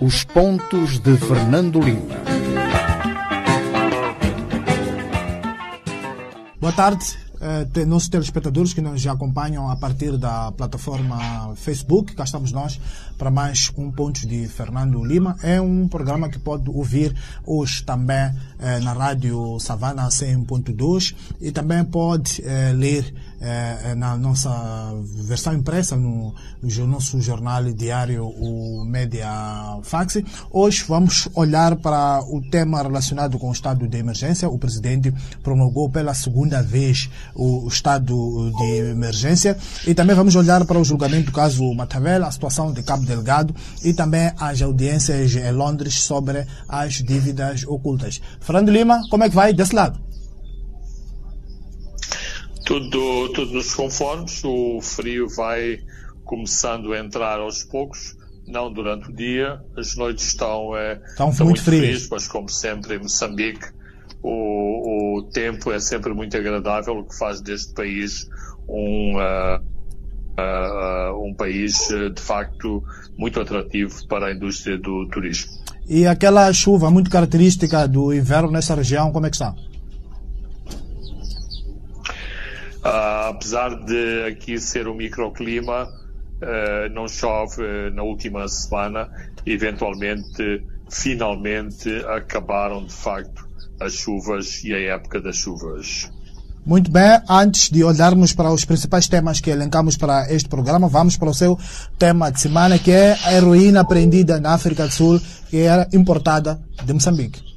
Os pontos de Fernando Lima. Boa tarde, eh, nossos telespectadores que nos acompanham a partir da plataforma Facebook. Cá estamos nós para mais um Pontos de Fernando Lima. É um programa que pode ouvir hoje também eh, na rádio Savana 100.2 e também pode eh, ler eh, na nossa versão impressa no, no nosso jornal diário, o Media Fax. Hoje vamos olhar para o tema relacionado com o estado de emergência. O presidente promulgou pela segunda vez o estado de emergência e também vamos olhar para o julgamento do caso Matavel, a situação de Cabo Delgado e também as audiências em Londres sobre as dívidas ocultas. Fernando Lima, como é que vai desse lado? Tudo, tudo nos conformes, o frio vai começando a entrar aos poucos, não durante o dia, as noites estão, é, estão, estão muito, muito frias, frias, mas como sempre em Moçambique o, o tempo é sempre muito agradável, o que faz deste país um, uh, uh, um país de facto muito atrativo para a indústria do turismo. E aquela chuva muito característica do inverno nessa região, como é que está? Uh, apesar de aqui ser um microclima, uh, não chove uh, na última semana, eventualmente, finalmente acabaram de facto as chuvas e a época das chuvas. Muito bem, antes de olharmos para os principais temas que elencamos para este programa, vamos para o seu tema de semana, que é a heroína apreendida na África do Sul, que era importada de Moçambique.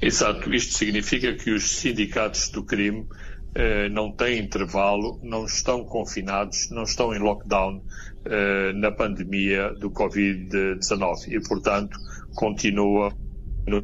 Exato, isto significa que os sindicatos do crime eh, não têm intervalo, não estão confinados, não estão em lockdown eh, na pandemia do Covid-19 e, portanto, continua no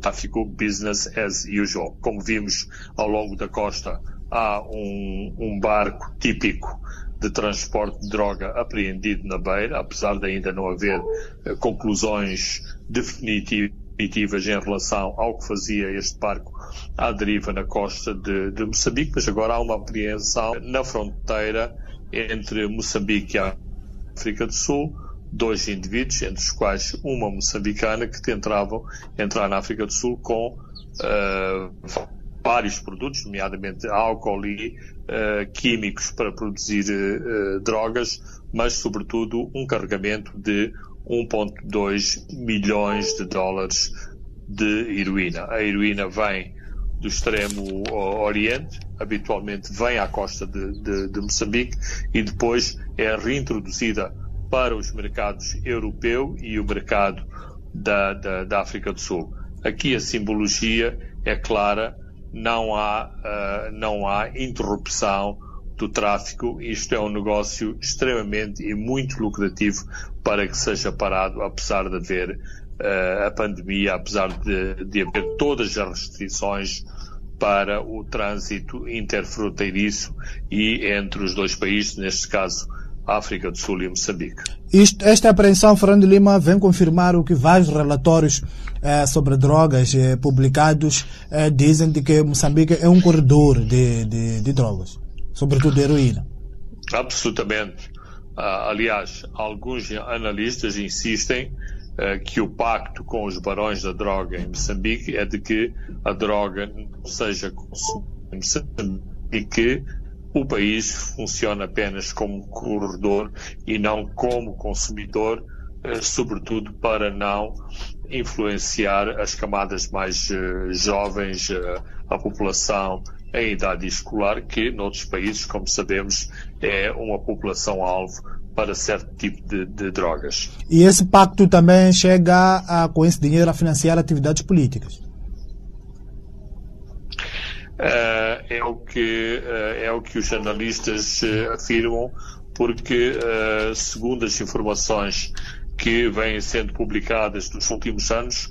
tráfico business as usual. Como vimos ao longo da costa, há um, um barco típico de transporte de droga apreendido na beira, apesar de ainda não haver eh, conclusões definitivas em relação ao que fazia este barco à deriva na costa de, de Moçambique, mas agora há uma apreensão na fronteira entre Moçambique e África do Sul, dois indivíduos, entre os quais uma moçambicana, que tentavam entrar na África do Sul com uh, vários produtos, nomeadamente álcool e uh, químicos para produzir uh, drogas, mas sobretudo um carregamento de 1.2 milhões de dólares de heroína. A heroína vem do extremo oriente, habitualmente vem à costa de, de, de Moçambique e depois é reintroduzida para os mercados europeu e o mercado da, da, da África do Sul. Aqui a simbologia é clara, não há, uh, não há interrupção do tráfico. Isto é um negócio extremamente e muito lucrativo para que seja parado, apesar de haver uh, a pandemia, apesar de, de haver todas as restrições para o trânsito interfronteiriço e entre os dois países, neste caso África do Sul e Moçambique. Isto, esta apreensão, Fernando Lima, vem confirmar o que vários relatórios eh, sobre drogas eh, publicados dizem de que Moçambique é um corredor de, de, de drogas, sobretudo heroína. Absolutamente. Ah, aliás, alguns analistas insistem ah, que o pacto com os barões da droga em Moçambique é de que a droga seja consumida em Moçambique e que o país funciona apenas como corredor e não como consumidor, eh, sobretudo para não influenciar as camadas mais jovens, a população em idade escolar, que noutros países, como sabemos, é uma população-alvo para certo tipo de, de, drogas. E esse pacto também chega a, com esse dinheiro a financiar atividades políticas? uh, é, o que, uh, é o que os analistas uh, afirmam, porque, segundo as informações que vêm sendo publicadas nos últimos anos,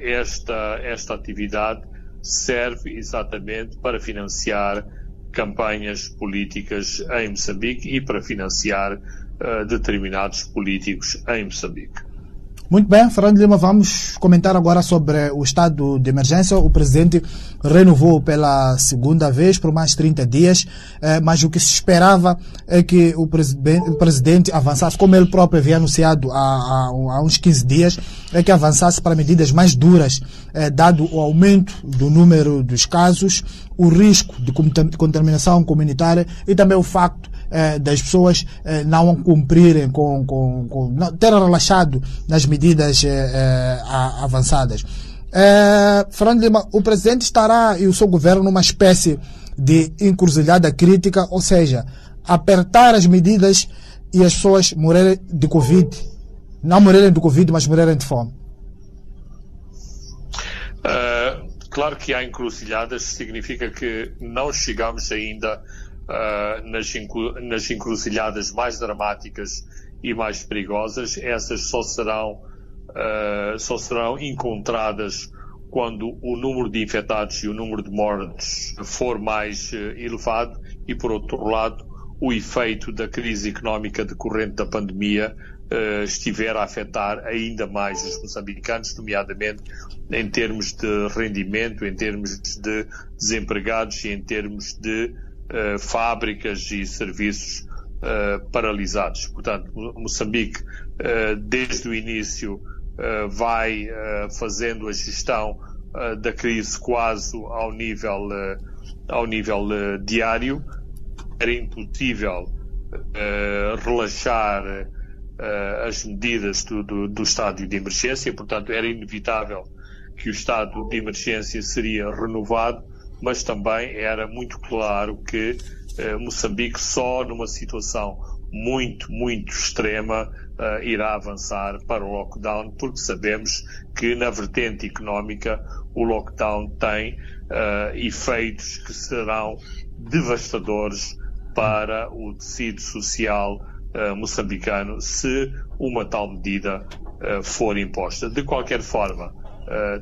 esta, esta atividade serve exatamente para financiar campanhas políticas em Moçambique e para financiar determinados políticos em Moçambique. Muito bem, Fernando Lima, vamos comentar agora sobre o estado de emergência. O presidente renovou pela segunda vez por mais 30 dias, eh, mas o que se esperava é que o, presidente avançasse, como ele próprio havia anunciado há, uns 15 dias, é que avançasse para medidas mais duras, eh, dado o aumento do número dos casos, o risco de contaminação comunitária e também o facto eh, das pessoas eh, não cumprirem com, com, com ter relaxado nas medidas eh, avançadas. Fernando Lima, o presidente estará e o seu governo numa espécie de encruzilhada crítica, ou seja, apertar as medidas e as pessoas morrerem de Covid. Não morrerem de Covid, mas morrerem de fome. Uh, claro que há encruzilhadas, significa que não chegamos ainda uh, nas, nas encruzilhadas mais dramáticas e mais perigosas, essas só serão, uh, só serão encontradas quando o número de infectados e o número de mortes for mais uh, elevado e, por outro lado, o efeito da crise económica decorrente da pandemia uh, estiver a afetar ainda mais os moçambicanos, nomeadamente em termos de rendimento, em termos de desempregados e em termos de uh, fábricas e serviços uh, paralisados. Portanto, Moçambique, uh, desde o início, vai fazendo a gestão da crise quase ao nível, ao nível diário. Era impossível relaxar as medidas do, do, do estádio de emergência, portanto, era inevitável que o estado de emergência seria renovado mas também era muito claro que eh, Moçambique só numa situação muito, muito extrema uh, irá avançar para o lockdown, porque sabemos que na vertente económica o lockdown tem uh, efeitos que serão devastadores para o tecido social uh, moçambicano se uma tal medida for imposta. De qualquer forma,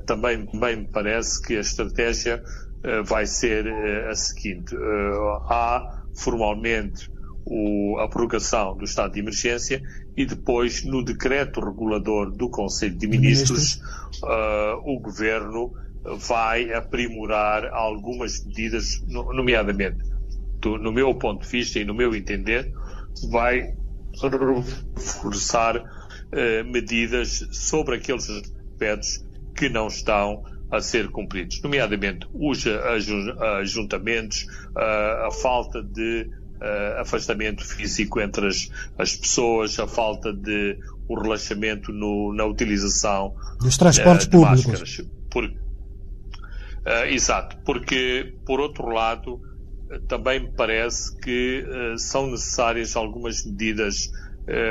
também, também me parece que a estratégia eh, vai ser eh, a seguinte. Eh, há formalmente o, a prorrogação do estado de emergência e depois, no decreto regulador do Conselho de Ministros, o Governo vai aprimorar algumas medidas, nomeadamente, do, no meu ponto de vista e no meu entender, vai reforçar medidas sobre aqueles aspectos que não estão a ser cumpridos, nomeadamente os ajuntamentos, a, falta de afastamento físico entre as, as, pessoas, a falta de o relaxamento no, na utilização dos transportes uh, públicos. Máscaras. Por, uh, exato, porque por outro lado também me parece que uh, são necessárias algumas medidas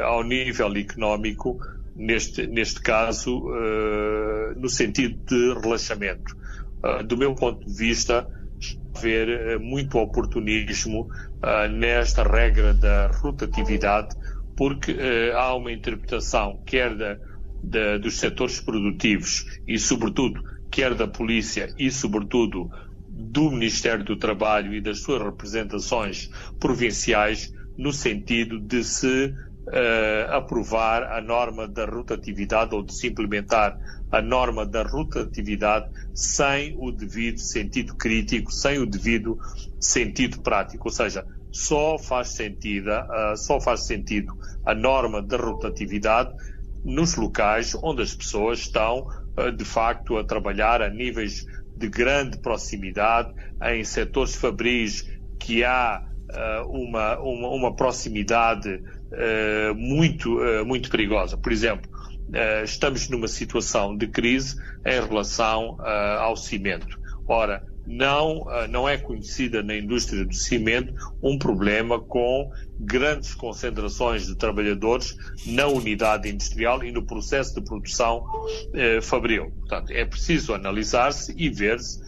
ao nível económico neste, neste caso, uh, no sentido de relaxamento. Uh, do meu ponto de vista, haver uh, muito oportunismo nesta regra da rotatividade, porque há uma interpretação, quer da, da, dos setores produtivos e, sobretudo, quer da polícia e, sobretudo, do Ministério do Trabalho e das suas representações provinciais, no sentido de se uh, aprovar a norma da rotatividade ou de se implementar a norma da rotatividade sem o devido sentido crítico, sem o devido sentido prático. Ou seja, só faz sentido, uh, só faz sentido a norma da rotatividade nos locais onde as pessoas estão uh, de facto a trabalhar a níveis de grande proximidade, em setores fabris que há uma, uma, uma, proximidade muito, uh, muito perigosa. Por exemplo, uh, estamos numa situação de crise em relação ao cimento. Ora, não, não é conhecida na indústria do cimento um problema com grandes concentrações de trabalhadores na unidade industrial e no processo de produção fabril. Portanto, é preciso analisar-se e ver-se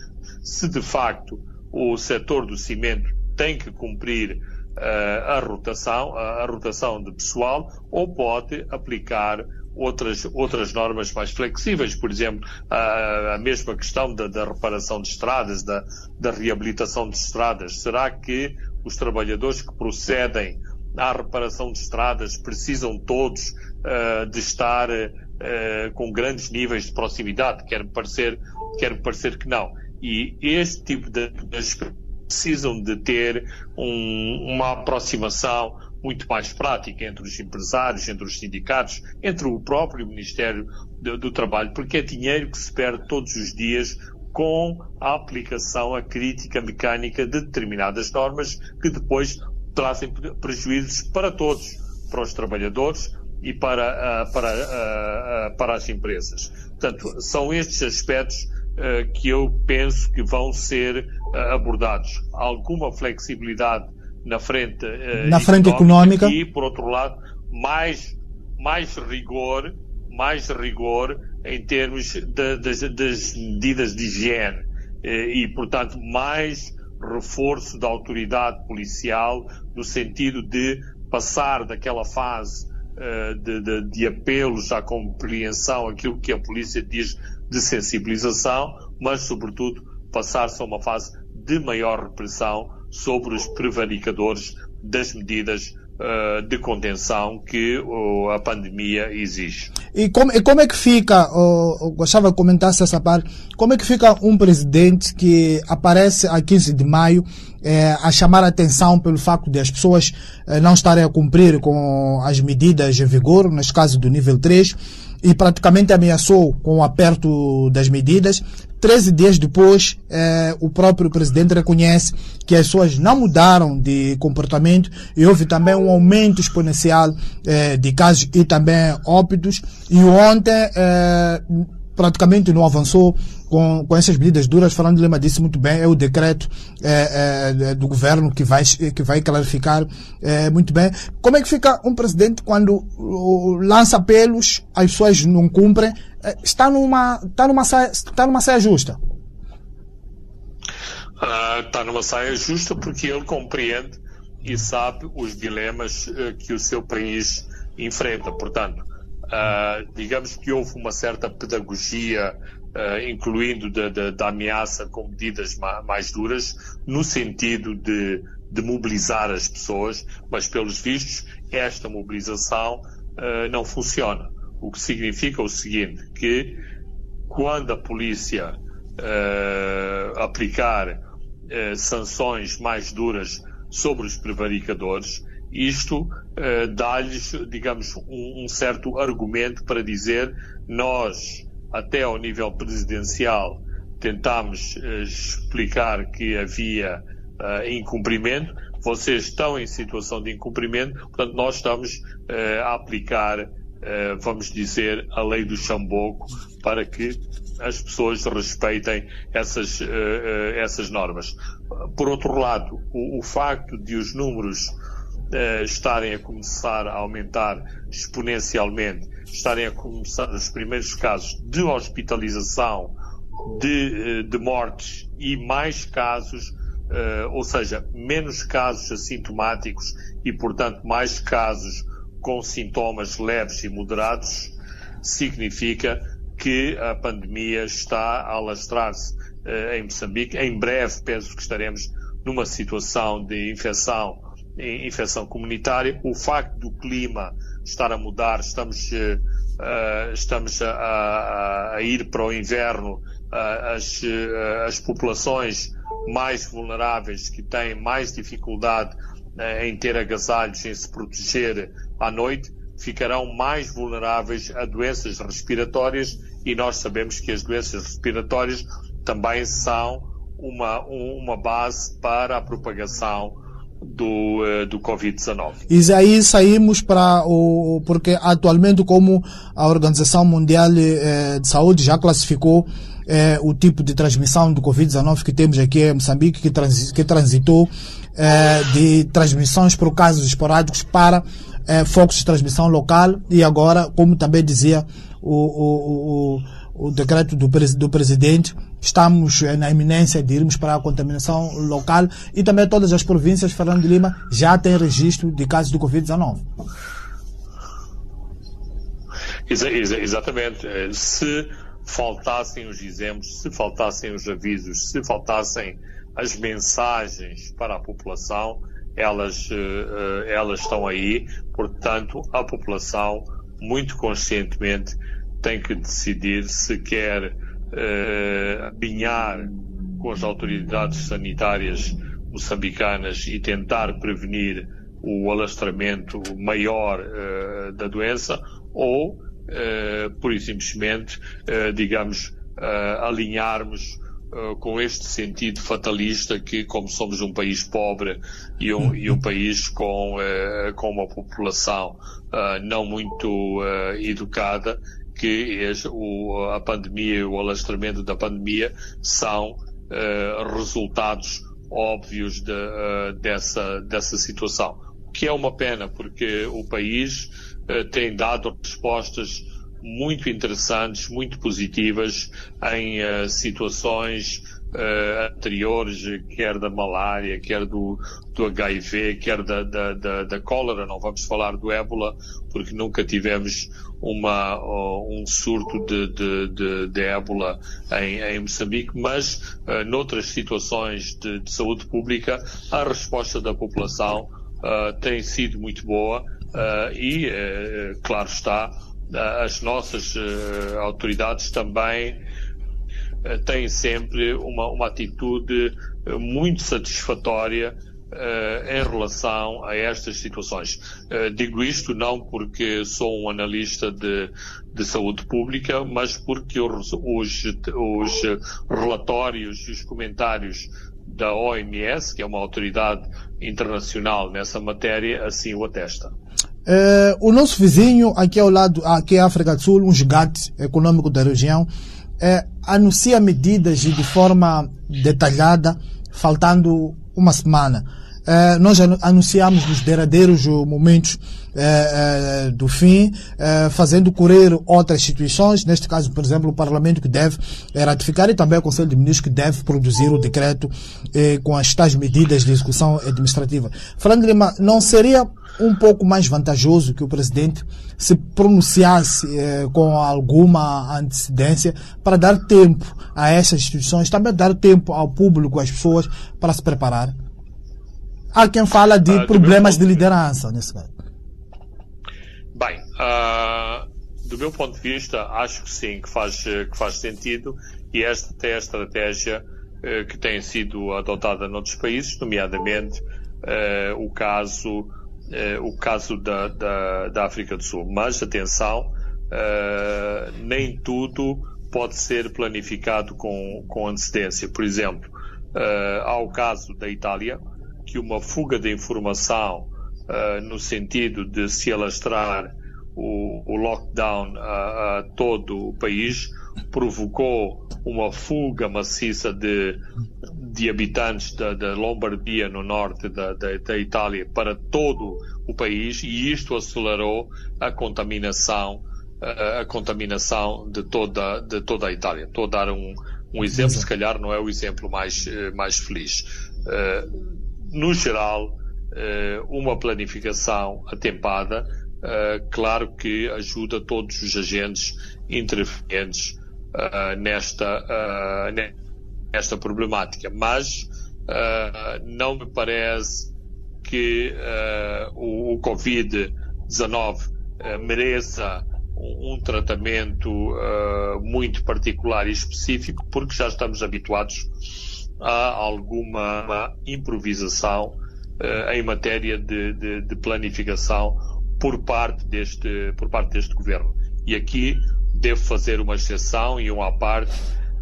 se de facto o setor do cimento tem que cumprir a rotação, a, rotação de pessoal, ou pode aplicar outras, outras normas mais flexíveis, por exemplo, a, a mesma questão da, da, reparação de estradas, da, da reabilitação de estradas. Será que os trabalhadores que procedem à reparação de estradas, precisam todos uh, de estar uh, com grandes níveis de proximidade, quer parecer, quer parecer que não. E este tipo de, de precisam de ter um, uma aproximação muito mais prática entre os empresários, entre os sindicatos, entre o próprio Ministério do, do Trabalho, porque é dinheiro que se perde todos os dias com a aplicação, a crítica mecânica de determinadas normas que depois trazem prejuízos para todos, para os trabalhadores e para, uh, para, uh, uh, para as empresas. Portanto, são estes aspectos que eu penso que vão ser abordados. Alguma flexibilidade na frente, na frente económica, e, por outro lado, mais, mais rigor, mais rigor em termos de, das, das medidas de higiene e, portanto, mais reforço da autoridade policial no sentido de passar daquela fase uh, de, de, de, apelos à compreensão, aquilo que a polícia diz de sensibilização, mas, sobretudo, passar-se a uma fase de maior repressão sobre os prevaricadores das medidas uh, de contenção que a pandemia exige. E como, e como é que fica, uh, gostava de comentar essa parte, como é que fica um presidente que aparece a 15 de maio eh, a chamar a atenção pelo facto de as pessoas eh, não estarem a cumprir com as medidas em vigor, neste caso do nível 3, e praticamente ameaçou com o aperto das medidas. Treze dias depois, eh, o próprio presidente reconhece que as pessoas não mudaram de comportamento e houve também um aumento exponencial eh, de casos e também óbitos. E ontem, eh, praticamente não avançou com, com essas medidas duras. Falando Lima disse muito bem, é o decreto do governo que vai, que vai clarificar muito bem. Como é que fica um presidente quando lança apelos, as pessoas não cumprem? É, está numa, está numa, saia, está numa saia justa. Está numa saia justa porque ele compreende e sabe os dilemas uh, que o seu país enfrenta. Portanto, Uh, digamos que houve uma certa pedagogia, uh, incluindo da, da, da, ameaça com medidas ma mais duras, no sentido de, de, mobilizar as pessoas, mas pelos vistos esta mobilização uh, não funciona. O que significa o seguinte, que quando a polícia aplicar sanções mais duras sobre os prevaricadores, isto uh, dá-lhes, digamos, um, um, certo argumento para dizer nós, até ao nível presidencial, tentámos uh, explicar que havia uh, incumprimento, vocês estão em situação de incumprimento, portanto nós estamos a aplicar, vamos dizer, a lei do chamboco para que as pessoas respeitem essas, essas normas. Por outro lado, o, o facto de os números estarem a começar a aumentar exponencialmente, estarem a começar os primeiros casos de hospitalização, de, de mortes e mais casos, ou seja, menos casos assintomáticos e, portanto, mais casos com sintomas leves e moderados, significa que a pandemia está a alastrar-se em Moçambique. Em breve, penso que estaremos numa situação de infecção infecção comunitária, o facto do clima estar a mudar, estamos, uh, estamos a, a, a, ir para o inverno, uh, as, uh, as populações mais vulneráveis que têm mais dificuldade em ter agasalhos, em se proteger à noite, ficarão mais vulneráveis a doenças respiratórias e nós sabemos que as doenças respiratórias também são uma, uma base para a propagação do, uh, do Covid-19. E aí saímos para o. Porque atualmente, como a Organização Mundial eh, de Saúde já classificou eh, o tipo de transmissão do Covid-19 que temos aqui em Moçambique, que, trans, que transitou eh, de transmissões por casos esporádicos para eh, focos de transmissão local e agora, como também dizia o, o, o o decreto do, do presidente, estamos eh, na iminência de irmos para a contaminação local e também todas as províncias, Fernando de Lima, já têm registro de casos do Covid-19. exatamente. Eh, se faltassem os exemplos, se faltassem os avisos, se faltassem as mensagens para a população, elas, elas estão aí, portanto, a população, muito conscientemente, tem que decidir se quer alinhar com as autoridades sanitárias moçambicanas e tentar prevenir o alastramento maior uh, da doença ou, uh, pura e simplesmente, uh, digamos, alinharmos com este sentido fatalista que, como somos um país pobre e um, e um país com, com uma população não muito educada, que o, a pandemia e o alastramento da pandemia são resultados óbvios de, dessa, dessa situação. Que é uma pena, porque o país uh, tem dado respostas muito interessantes, muito positivas em uh, situações uh, anteriores, quer da malária, quer do, do HIV, quer da, da, da, da, cólera. Não vamos falar do ébola, porque nunca tivemos uma, uh, um surto de, de, de, de ébola em, em Moçambique, mas uh, noutras situações de, de saúde pública, a resposta da população uh, tem sido muito boa uh, e, uh, claro está, as nossas autoridades também têm sempre uma, uma atitude muito satisfatória em relação a estas situações. Digo isto não porque sou um analista de, de saúde pública, mas porque os, os, os relatórios e os comentários da OMS, que é uma autoridade internacional nessa matéria, assim o atesta. É, o nosso vizinho, aqui ao lado, aqui é a África do Sul, um gigante econômico da região, é, anuncia medidas de forma detalhada, faltando uma semana. É, nós anunciamos nos derradeiros momentos é, é, do fim, fazendo correr outras instituições, neste caso, por exemplo, o Parlamento que deve ratificar e também o Conselho de Ministros que deve produzir o decreto com as tais medidas de execução administrativa. Frank Lima, não seria um pouco mais vantajoso que o presidente se pronunciasse com alguma antecedência para dar tempo a essas instituições, também dar tempo ao público, às pessoas, para se preparar? Há quem fala de uh, problemas de liderança nesse caso. Bem, uh, do meu ponto de vista, acho que sim, que faz, que faz sentido e esta é a estratégia uh, que tem sido adotada noutros países, nomeadamente uh, o caso, uh, o caso da, da, da, África do Sul. Mas, atenção, nem tudo pode ser planificado com, com antecedência. Por exemplo, há o caso da Itália, que uma fuga de informação uh, no sentido de se alastrar o, o lockdown a, a, todo o país provocou uma fuga maciça de, de habitantes da, da Lombardia no norte da, da, da, Itália para todo o país e isto acelerou a contaminação a, a contaminação de toda de toda a Itália. Estou a dar um, um exemplo, se calhar não é o exemplo mais eh, mais feliz. Uh, no geral, eh, uma planificação atempada, eh, claro que ajuda todos os agentes interferentes eh, nesta, nesta problemática. Mas não me parece que o Covid-19 mereça um, tratamento muito particular e específico, porque já estamos habituados há alguma improvisação uh, em matéria de, de, de, planificação por parte deste por parte deste governo. E aqui devo fazer uma exceção e uma à parte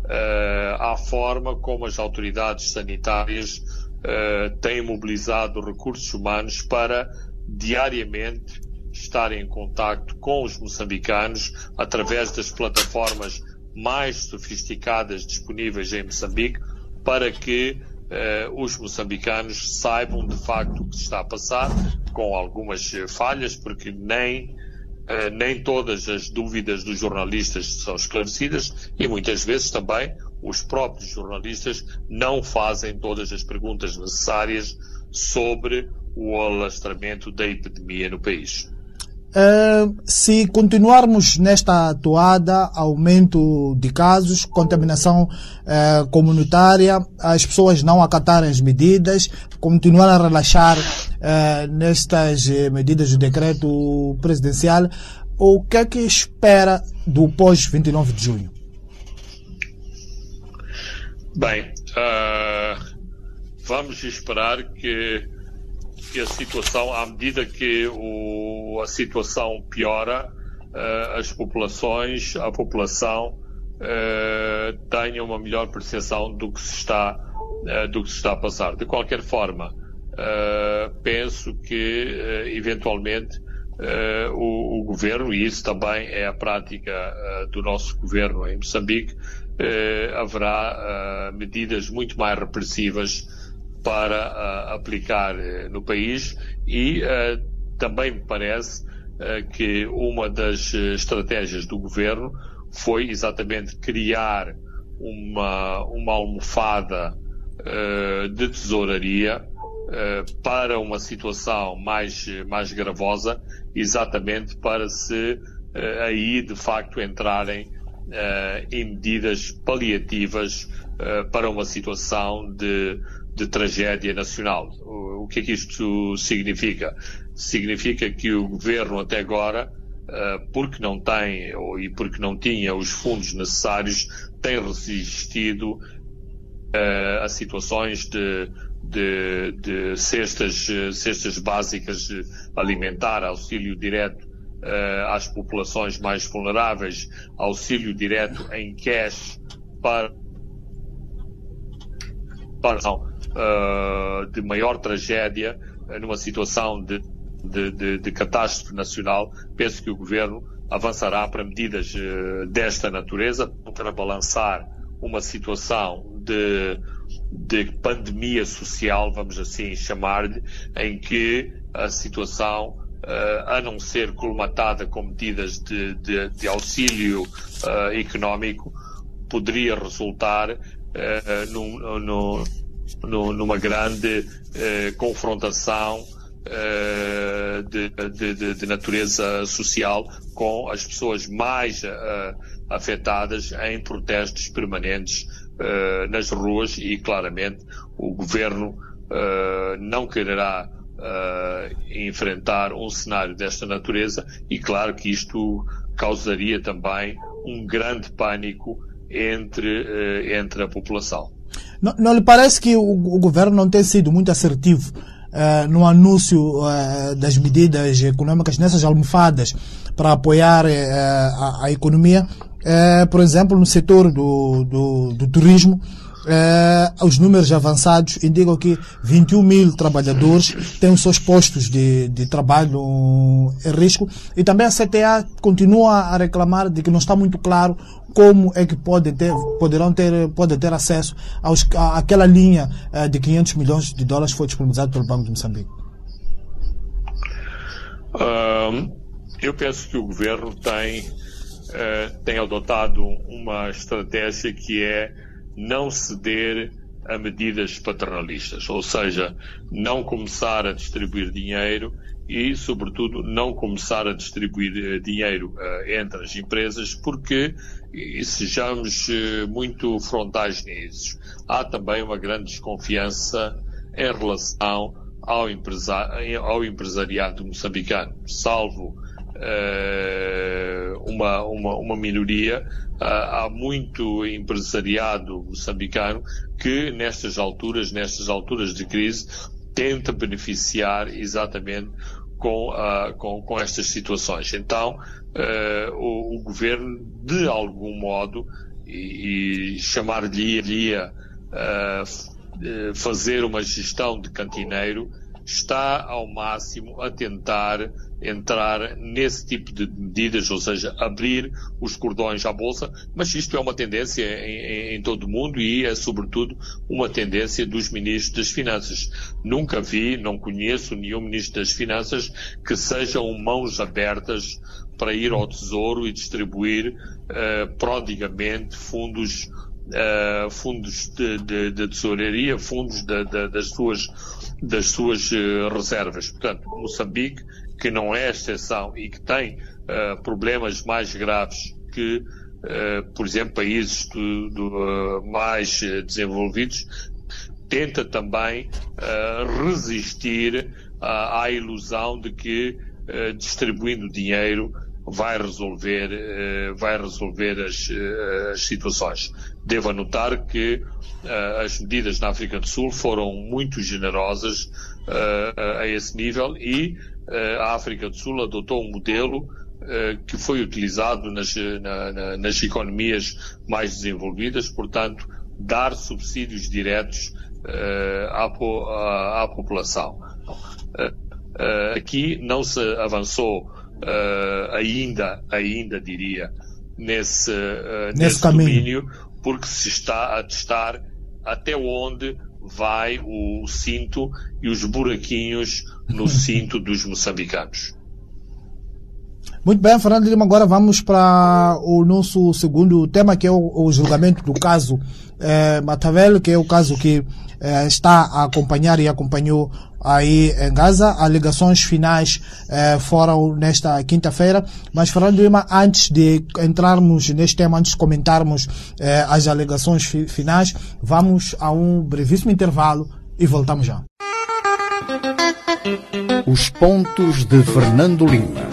uh, à forma como as autoridades sanitárias uh, têm mobilizado recursos humanos para diariamente estar em contacto com os moçambicanos através das plataformas mais sofisticadas disponíveis em Moçambique, para que uh, os moçambicanos saibam de facto o que está a passar, com algumas eh, falhas, porque nem, uh, nem todas as dúvidas dos jornalistas são esclarecidas e muitas vezes também os próprios jornalistas não fazem todas as perguntas necessárias sobre o alastramento da epidemia no país. Uh, se continuarmos nesta toada, aumento de casos, contaminação uh, comunitária, as pessoas não acatarem as medidas, continuar a relaxar uh, nestas medidas do decreto presidencial, o que é que espera do pós 29 de junho? Bem, vamos esperar que que a situação, à medida que o, a situação piora, uh, as populações, a população uh, tenha uma melhor percepção do que se está, uh, do que se está a passar. De qualquer forma, penso que eventualmente o, o, governo, e isso também é a prática do nosso governo em Moçambique, haverá medidas muito mais repressivas para uh, aplicar uh, no país e uh, também me parece que uma das estratégias do governo foi exatamente criar uma, uma almofada de tesouraria para uma situação mais, mais gravosa, exatamente para se aí de facto entrarem em medidas paliativas para uma situação de de tragédia nacional. O, o que é que isto significa? Significa que o governo até agora, uh, porque não tem ou, e porque não tinha os fundos necessários, tem resistido uh, a situações de, de, de cestas, cestas básicas alimentar, auxílio direto uh, às populações mais vulneráveis, auxílio direto em cash para para uh, de maior tragédia, uh, numa situação de, de, de, de, catástrofe nacional, penso que o governo avançará para medidas uh, desta natureza para balançar uma situação de, de pandemia social, vamos assim chamar-lhe, em que a situação, a não ser colmatada com medidas de, de, de auxílio económico, poderia resultar num, num, no, numa grande eh, confrontação eh, de, de, de, natureza social com as pessoas mais eh, afetadas em protestos permanentes eh, nas ruas e claramente o governo eh, não quererá eh, enfrentar um cenário desta natureza e claro que isto causaria também um grande pânico entre, entre a população. Não, não lhe parece que o, o, governo não tem sido muito assertivo uh, no anúncio uh, das medidas econômicas nessas almofadas para apoiar uh, a, a, economia? por exemplo, no setor do, do, do turismo, Uh, os números avançados indicam que 21 mil trabalhadores têm os seus postos de, de trabalho em risco e também a CTA continua a reclamar de que não está muito claro como é que podem ter, poderão ter, podem ter acesso aos, à, àquela linha uh, de 500 milhões de dólares que foi disponibilizado pelo Banco de Moçambique. eu penso que o governo tem, uh, tem adotado uma estratégia que é não ceder a medidas paternalistas, ou seja, não começar a distribuir dinheiro e, sobretudo, não começar a distribuir eh, dinheiro uh, entre as empresas, porque, sejamos uh, muito frontais nisso, há também uma grande desconfiança em relação ao, empresa ao empresariado moçambicano, salvo uma, uma, uma minoria há muito empresariado moçambicano que nestas alturas, nestas alturas de crise, tenta beneficiar exatamente com, uh, com, com, estas situações. Então, uh, o, o, governo, de algum modo, e, e chamar-lhe uh, fazer uma gestão de cantineiro, está ao máximo a tentar entrar nesse tipo de medidas, ou seja, abrir os cordões à Bolsa, mas isto é uma tendência em, em, todo o mundo e é, sobretudo, uma tendência dos ministros das Finanças. Nunca vi, não conheço nenhum ministro das Finanças que sejam mãos abertas para ir ao Tesouro e distribuir uh, prodigamente fundos uh, fundos de, de, de, tesouraria, fundos de, das suas, das suas uh, reservas. Portanto, Moçambique, que não é exceção e que tem uh, problemas mais graves que, por exemplo, países do, do, mais desenvolvidos, tenta também resistir à ilusão de que distribuindo dinheiro vai resolver, uh, vai resolver as, uh, as, situações. Devo anotar que uh, as medidas na África do Sul foram muito generosas a esse nível e a África do Sul adotou um modelo que foi utilizado nas, na, na, nas economias mais desenvolvidas, portanto, dar subsídios diretos à, à, à, população. aqui não se avançou uh, ainda, ainda diria, nesse, uh, nesse, nesse domínio, porque se está a testar até onde vai o cinto e os buraquinhos no cinto dos moçambicanos. Muito bem, Fernando Lima, agora vamos para o nosso segundo tema, que é o, o julgamento do caso eh, Matavel, que é o caso que eh, está a acompanhar e acompanhou aí em Gaza. Alegações finais eh, foram nesta quinta-feira. Mas, Fernando Lima, antes de entrarmos neste tema, antes de comentarmos eh, as alegações fi finais, vamos a um brevíssimo intervalo e voltamos já. Os pontos de Fernando Lima.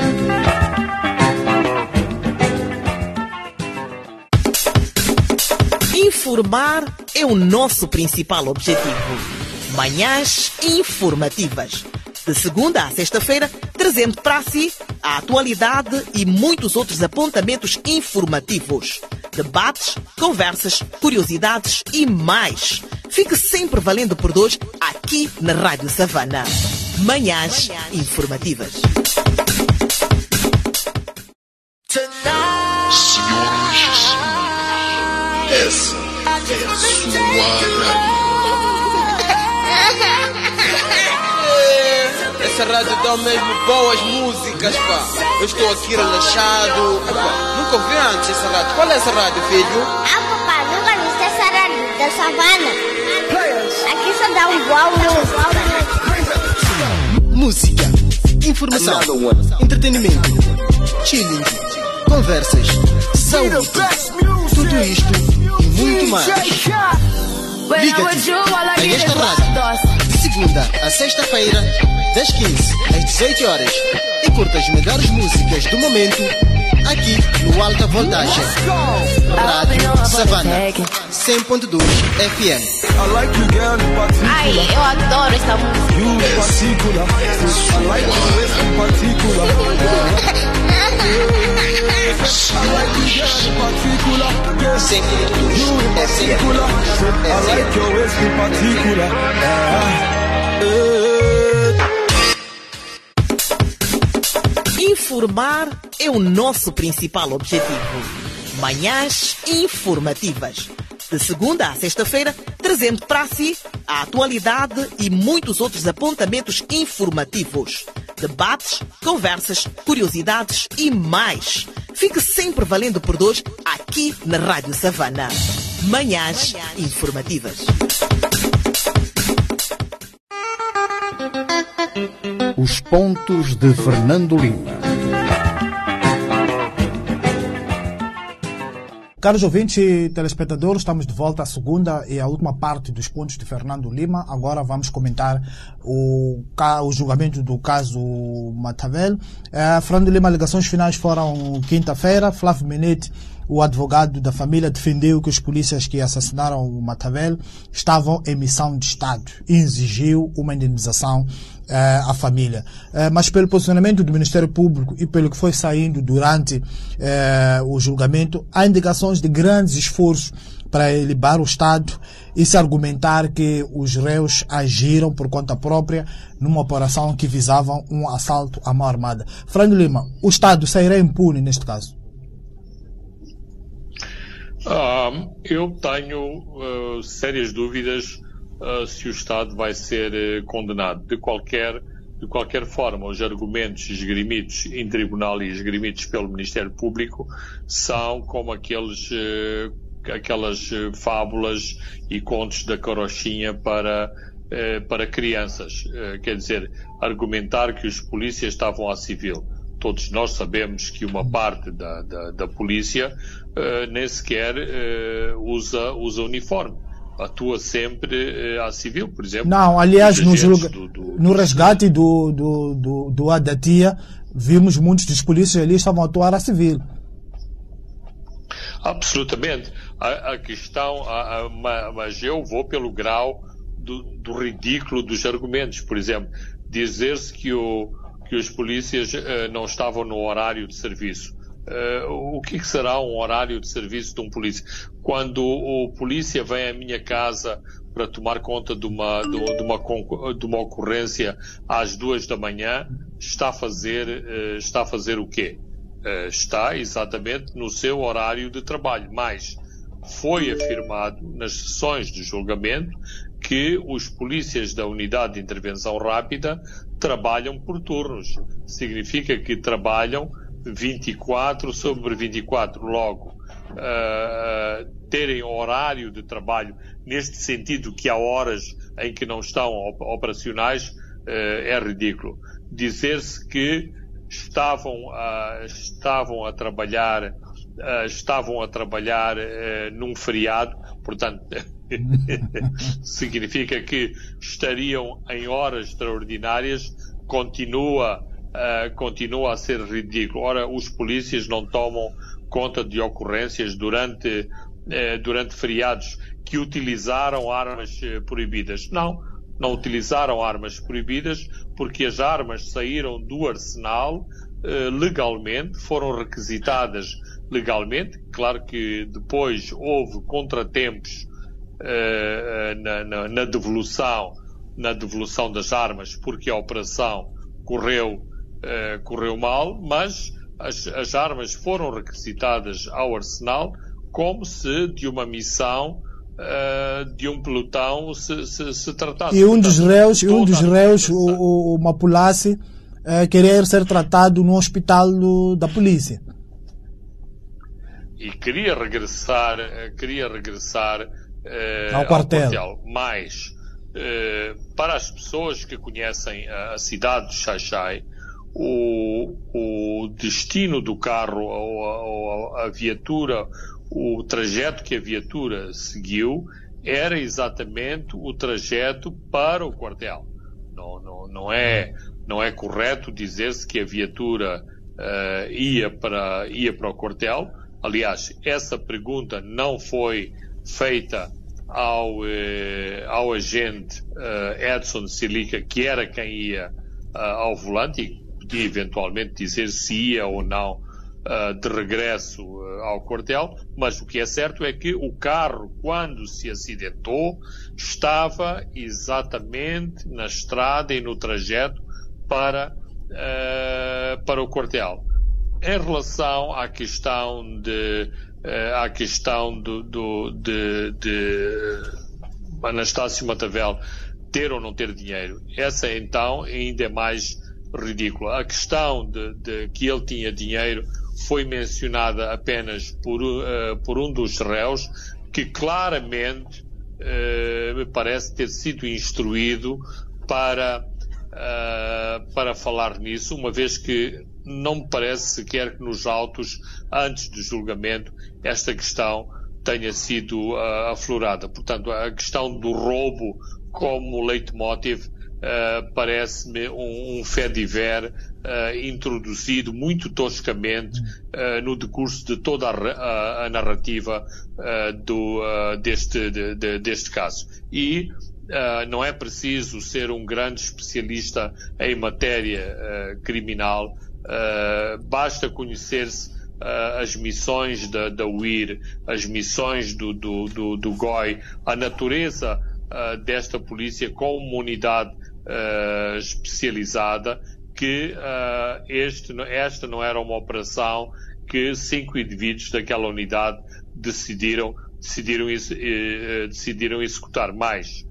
Informar é o nosso principal objetivo. Manhãs informativas. De segunda a sexta-feira, trazendo para si a atualidade e muitos outros apontamentos informativos. Debates, conversas, curiosidades e mais. Fique sempre valendo por dois aqui na Rádio Savana. Manhãs informativas. Senhoras e senhores, essa é a sua rádio. Essa rádio dá mesmo boas músicas, pá. Eu estou aqui relaxado. Epá, nunca ouvi antes essa rádio. Qual é essa rádio, filho? Ah, papá, nunca viste essa rádio da savana. Aqui só dá um boa música. Música, informação, entretenimento, chilling, conversas, saúde. Tudo isto e muito mais. Liga-te a esta rádio de segunda a sexta-feira, das 15 às 18 horas. E curta as melhores músicas do momento aqui no Alta Voltagem. Rádio Savana 100.2 FM. Ai, eu adoro essa música. Informar é o nosso principal objetivo. Manhãs informativas. De segunda a sexta-feira, trazendo para si a atualidade e muitos outros apontamentos informativos. Debates, conversas, curiosidades e mais. Fique sempre valendo por dois aqui na Rádio Savana. Manhãs informativas. Os pontos de Fernando Lima. Caros ouvintes e telespectadores, estamos de volta à segunda e à última parte dos pontos de Fernando Lima. Agora vamos comentar o, o julgamento do caso Matavel. É, Fernando Lima, alegações finais foram quinta-feira. Flávio Menete, o advogado da família, defendeu que os polícias que assassinaram o Matavel estavam em missão de Estado e exigiu uma indenização eh, à família. Eh, mas pelo posicionamento do Ministério Público e pelo que foi saindo durante eh, o julgamento, há indicações de grandes esforços para libar o Estado e se argumentar que os réus agiram por conta própria numa operação que visava um assalto à mão armada. Fernando Lima, o Estado sairá impune neste caso? Ah, eu tenho uh, sérias dúvidas uh, se o Estado vai ser uh, condenado. De qualquer, de qualquer forma, os argumentos esgrimidos em tribunal e esgrimidos pelo Ministério Público são como aqueles aquelas fábulas e contos da carochinha para para crianças. Quer dizer, argumentar que os polícias estavam a civil. Todos nós sabemos que uma parte da, da, da polícia nem sequer usa, usa uniforme atua sempre uh, a civil, por exemplo. Não, aliás, no, do, do, no resgate do, do, do, do Adatia, vimos muitos dos polícias ali estavam a atuar a civil. Absolutamente. A, a questão, a, a, mas eu vou pelo grau do, do ridículo dos argumentos. Por exemplo, dizer-se que, o, que os polícias uh, não estavam no horário de serviço. Uh, o que, que, será um horário de serviço de um polícia? Quando o, polícia vem à minha casa para tomar conta de uma, de, de uma, de uma ocorrência às duas da manhã, está a fazer, uh, está a fazer o quê? Uh, está exatamente no seu horário de trabalho, mas foi afirmado nas sessões de julgamento que os polícias da Unidade de Intervenção Rápida trabalham por turnos. Significa que trabalham 24 sobre 24, logo uh, terem horário de trabalho neste sentido que há horas em que não estão operacionais uh, é ridículo. Dizer-se que estavam, uh, estavam a trabalhar estavam a trabalhar num feriado, portanto significa que estariam em horas extraordinárias, continua uh, continua a ser ridículo. Ora, os polícias não tomam conta de ocorrências durante, uh, durante feriados que utilizaram armas uh, proibidas. Não, não utilizaram armas proibidas porque as armas saíram do arsenal legalmente, foram requisitadas legalmente. Claro que depois houve contratempos na, na, na, devolução na devolução das armas porque a operação correu uh, correu mal, mas as, as, armas foram requisitadas ao arsenal como se de uma missão uh, de um pelotão se, se, se tratasse. E um dos réus, um dos réus o, o Mapulasse, uh, queria ser tratado no hospital do, da polícia. E queria regressar, queria regressar ao quartel. ao, quartel. Mas para as pessoas que conhecem a, a cidade de Xaixai, o, o destino do carro ou a, ou a viatura, o trajeto que a viatura seguiu era exatamente o trajeto para o quartel. Não, não, não, é, não é correto dizer-se que a viatura uh, ia, para, ia para o quartel. Aliás, essa pergunta não foi feita ao, eh, ao agente uh, Edson Silica, que era quem ia ao volante, podia eventualmente dizer se ia ou não uh, de regresso uh, ao quartel, mas o que é certo é que o carro, quando se acidentou, estava exatamente na estrada e no trajeto para, uh, para o quartel. Em relação à questão de à questão do, do de, de Anastácio Matavel ter ou não ter dinheiro, essa então ainda é mais ridícula. A questão de, de, que ele tinha dinheiro foi mencionada apenas por, uh, por um dos réus, que claramente uh, me parece ter sido instruído para, uh, para falar nisso, uma vez que não me parece sequer que nos autos, antes do julgamento, esta questão tenha sido aflorada. Portanto, a questão do roubo como leitmotiv uh, parece-me um, um fediver uh, introduzido muito toscamente uh, no decurso de toda a, a, a narrativa do, deste, de, de, deste caso. E não é preciso ser um grande especialista em matéria criminal, basta conhecer-se as missões da, da UIR, as missões do, do, do, do GOI, a natureza desta polícia como unidade uh, especializada que uh, este, esta não era uma operação que cinco indivíduos daquela unidade decidiram, decidiram, uh, decidiram executar. Mais,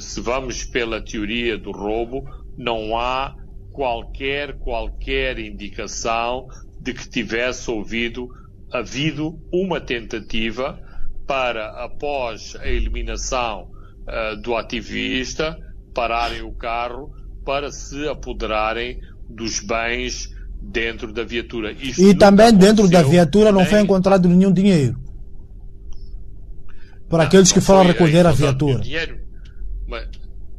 se vamos pela teoria do roubo, não há qualquer, qualquer indicação de que tivesse ouvido, havido uma tentativa para, após a eliminação uh, do ativista, pararem o carro para se apoderarem dos bens dentro da viatura. Isto e também dentro da viatura não nem... foi encontrado nenhum dinheiro. Por não, aqueles que foram recolher a viatura. Dinheiro, mas,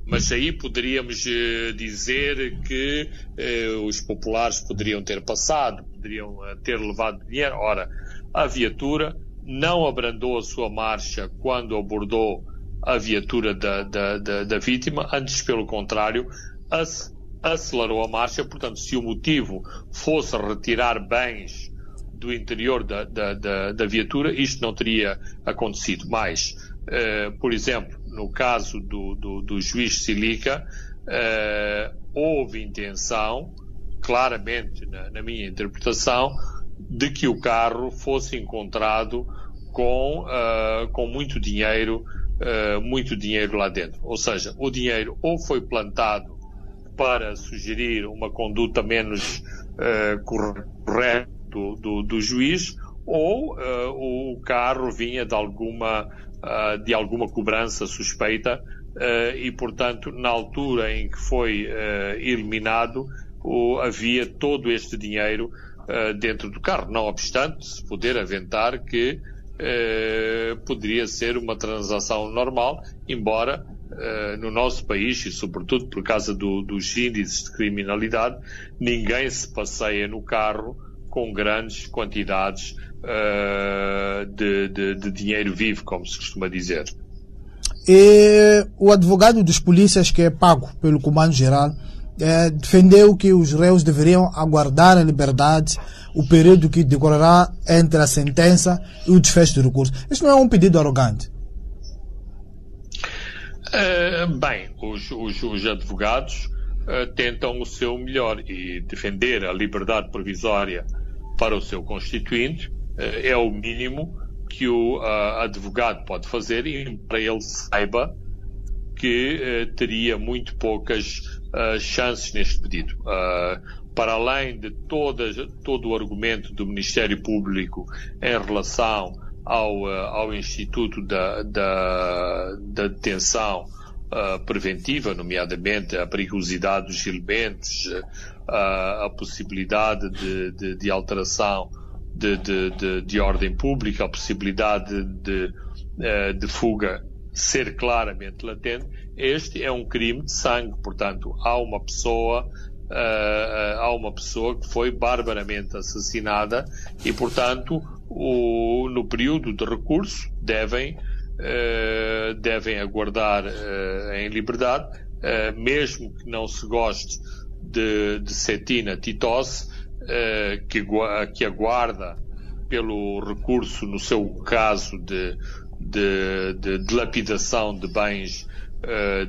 mas aí poderíamos uh, dizer que uh, os populares poderiam ter passado, poderiam uh, ter levado dinheiro. Ora, a viatura não abrandou a sua marcha quando abordou a viatura da, da, da, da vítima, antes, pelo contrário, acelerou a marcha. Portanto, se o motivo fosse retirar bens do interior da, da, da, da viatura, isto não teria acontecido. Mais, uh, por exemplo, no caso do, do, do juiz Silica, uh, houve intenção, claramente na, na, minha interpretação, de que o carro fosse encontrado com, uh, com muito dinheiro, uh, muito dinheiro lá dentro. Ou seja, o dinheiro ou foi plantado para sugerir uma conduta menos uh, correta do, do, do, juiz, ou o carro vinha de alguma, de alguma cobrança suspeita e, portanto, na altura em que foi eliminado, havia todo este dinheiro dentro do carro. Não obstante, se poder aventar que eh, poderia ser uma transação normal, embora eh, no nosso país, e sobretudo por causa do, dos índices de criminalidade, ninguém se passeia no carro com grandes quantidades eh, de, de, de dinheiro vivo, como se costuma dizer. E o advogado dos polícias que é pago pelo Comando Geral é, defendeu que os réus deveriam aguardar a liberdade o período que decorrerá entre a sentença e o desfecho do recurso. Isto não é um pedido arrogante? Uh, bem, os, os, os advogados uh, tentam o seu melhor e defender a liberdade provisória para o seu constituinte uh, é o mínimo que o advogado pode fazer e para ele saiba que teria muito poucas chances neste pedido. Para além de todas, todo o argumento do Ministério Público em relação ao, eh, ao Instituto da, da, da Detenção uh, Preventiva, nomeadamente a perigosidade dos elementos, uh, a possibilidade de, de, de alteração de, de, de, ordem pública, a possibilidade de, uh, de fuga ser claramente latente, este é um crime de sangue. Portanto, há uma pessoa uh, há uma pessoa que foi barbaramente assassinada e, portanto, o, no período de recurso devem, uh, devem aguardar uh, em liberdade, mesmo que não se goste de, de Cetina Titose, que, que aguarda pelo recurso, no seu caso de, de, de dilapidação de bens,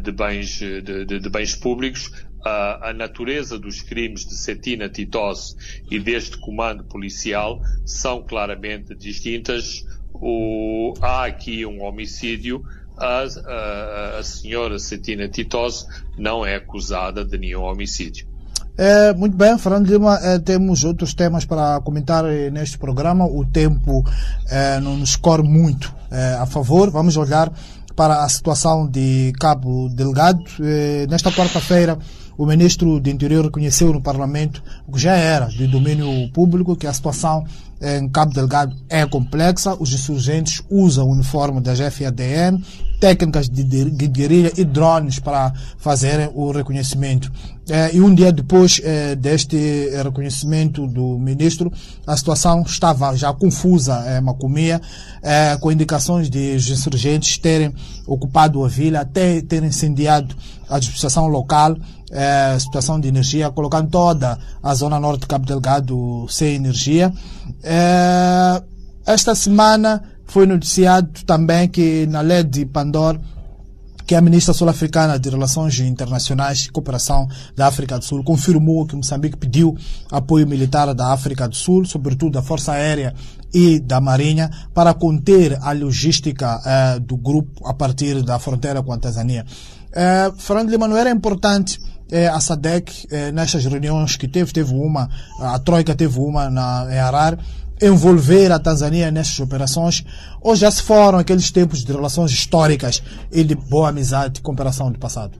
de bens, de, de, bens públicos, a, a, natureza dos crimes de Cetina Titós e deste comando policial são claramente distintas. O, há aqui um homicídio. A, a, a senhora Cetina Titós não é acusada de nenhum homicídio. É, muito bem, Fernando Lima, é, temos outros temas para comentar é, neste programa. O tempo é, não nos corre muito é, a favor. Vamos olhar para a situação de Cabo Delgado. É, nesta quarta-feira, o ministro do Interior reconheceu no Parlamento, o que já era de domínio público, que a situação em Cabo Delgado é complexa. Os insurgentes usam o uniforme da GFADN, técnicas de guerrilha e drones para fazerem o reconhecimento. É, e um dia depois é, deste reconhecimento do ministro, a situação estava já confusa em Macomia, é, com indicações de os insurgentes terem ocupado a vila, até terem incendiado a administração local, é, situação de energia, colocando toda a zona norte de Cabo Delgado sem energia. É, esta semana foi noticiado também que na lei de Pandora que a ministra sul-africana de Relações Internacionais e Cooperação da África do Sul confirmou que Moçambique pediu apoio militar da África do Sul, sobretudo da Força Aérea e da Marinha, para conter a logística eh, do grupo a partir da fronteira com a Tanzânia. É, Fernando Lima, não era importante é, a SADEC, é, nestas reuniões que teve, teve uma, a Troika teve uma na, em Arar, envolver a Tanzânia nessas operações, ou já se foram aqueles tempos de relações históricas e de boa amizade e cooperação do passado?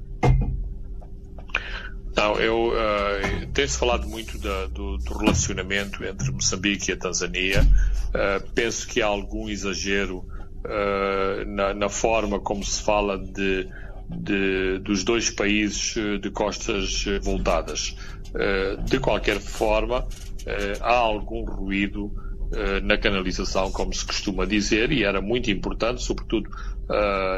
Não, eu uh, tenho-se falado muito da, do, do, relacionamento entre Moçambique e a Tanzânia. Uh, penso que há algum exagero uh, na, na, forma como se fala de, de, dos dois países de costas voltadas. de qualquer forma, há algum ruído na canalização, como se costuma dizer, e era muito importante, sobretudo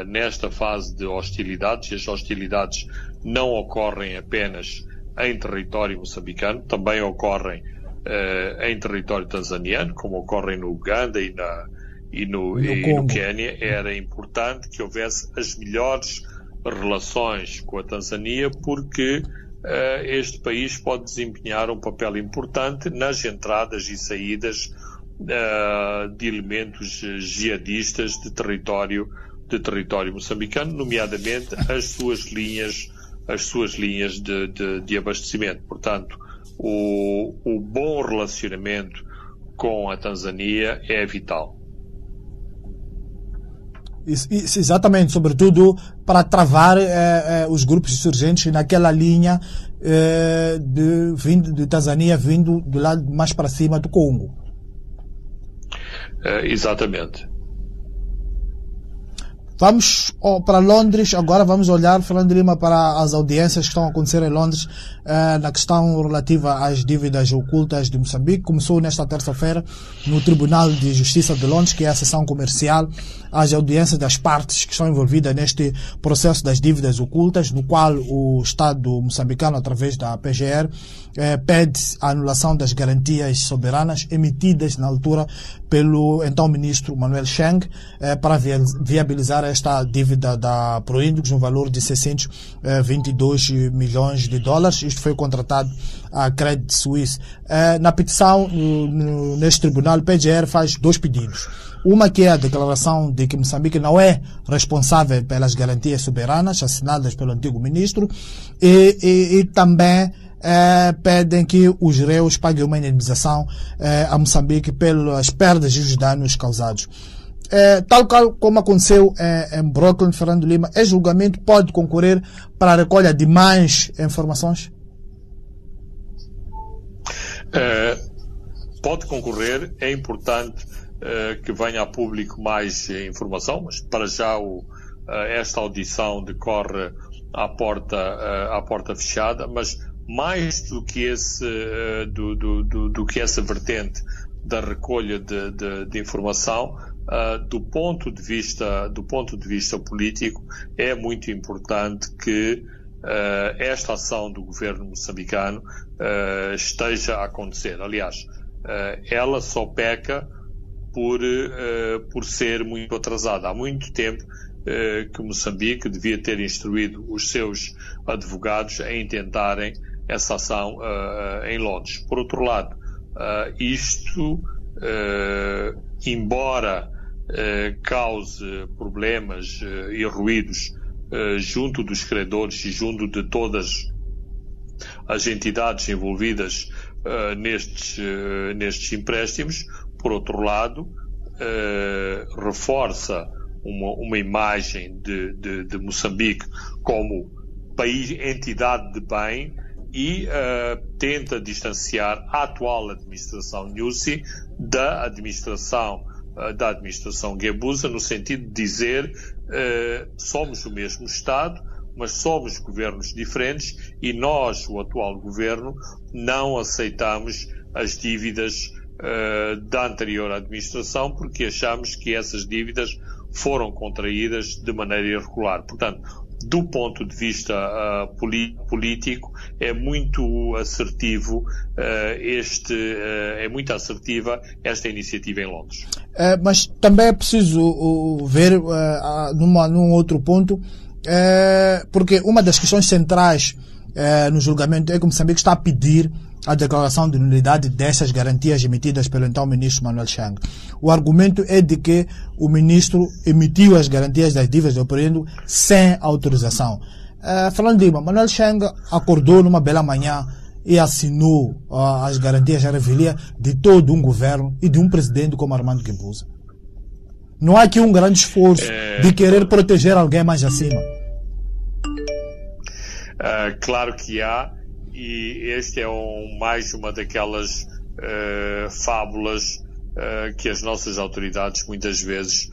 nesta fase de hostilidades, e as hostilidades não ocorrem apenas em território moçambicano, também ocorrem uh, em território tanzaniano, como ocorrem no Uganda e, na, e no, e no Quênia. Era importante que houvesse as melhores relações com a Tanzânia, porque uh, este país pode desempenhar um papel importante nas entradas e saídas uh, de elementos jihadistas de território de território moçambicano, nomeadamente as suas linhas as suas linhas de, de, de abastecimento. Portanto, o, o bom relacionamento com a Tanzânia é vital. Isso, exatamente, sobretudo para travar eh, eh, os grupos insurgentes naquela linha eh, de, vindo de Tanzânia vindo do lado mais para cima do Congo. exatamente. Vamos para Londres, agora vamos olhar, Fernando Lima, para as audiências que estão a acontecer em Londres eh, na questão relativa às dívidas ocultas de Moçambique. Começou nesta terça-feira no Tribunal de Justiça de Londres, que é a sessão comercial, as audiências das partes que estão envolvidas neste processo das dívidas ocultas, no qual o Estado moçambicano, através da PGR, eh, pede a anulação das garantias soberanas emitidas na altura pelo então ministro Manuel Cheng eh, para viabilizar esta dívida da Proíndios no valor de 622 eh, milhões de dólares. Isto foi contratado à Credit Suisse. Eh, na petição neste tribunal, o PGR faz dois pedidos. Uma que é a declaração de que Moçambique não é responsável pelas garantias soberanas assinadas pelo antigo ministro e, e, e também eh, pedem que os réus paguem uma indenização eh, a Moçambique pelas perdas e os danos causados. Eh, tal como aconteceu em Brooklyn, Fernando Lima, este julgamento pode concorrer para a recolha de mais informações? pode concorrer, é importante que venha a público mais informação, mas para já o, esta audição decorre à porta, à porta fechada, mas mais do que esse, eh, do, do, do, do que essa vertente da recolha de, de, de informação, uh, do ponto de vista, do ponto de vista político, é muito importante que uh, esta ação do governo moçambicano uh, esteja a acontecer. Aliás, ela só peca por, por ser muito atrasada. Há muito tempo que Moçambique devia ter instruído os seus advogados em tentarem essa ação uh, em Londres. Por outro lado, uh, isto, embora cause problemas e ruídos junto dos credores e junto de todas as entidades envolvidas nestes, nestes empréstimos, por outro lado, reforça uma, uma imagem de, de, de Moçambique como país, entidade de bem, e uh, tenta distanciar a atual administração Nussi da administração uh, da administração Guebuza no sentido de dizer uh, somos o mesmo Estado, mas somos governos diferentes e nós, o atual governo, não aceitamos as dívidas da anterior administração porque achamos que essas dívidas foram contraídas de maneira irregular. Portanto, do ponto de vista uh, político, é muito assertivo uh, este, uh, é muito assertiva esta iniciativa em Londres. mas também é preciso ver numa, num outro ponto, porque uma das questões centrais no julgamento é que Moçambique está a pedir a declaração de nulidade dessas garantias emitidas pelo então ministro Manuel Chang. O argumento é de que o ministro emitiu as garantias das dívidas do operando sem autorização. Uh, falando de Manuel Chang acordou numa bela manhã e assinou uh, as garantias à revelia de todo um governo e de um presidente como Armando Guebuza. Não há aqui um grande esforço é... de querer proteger alguém mais acima. Uh, claro que há, e este é um, mais uma daquelas uh, fábulas uh, que as nossas autoridades muitas vezes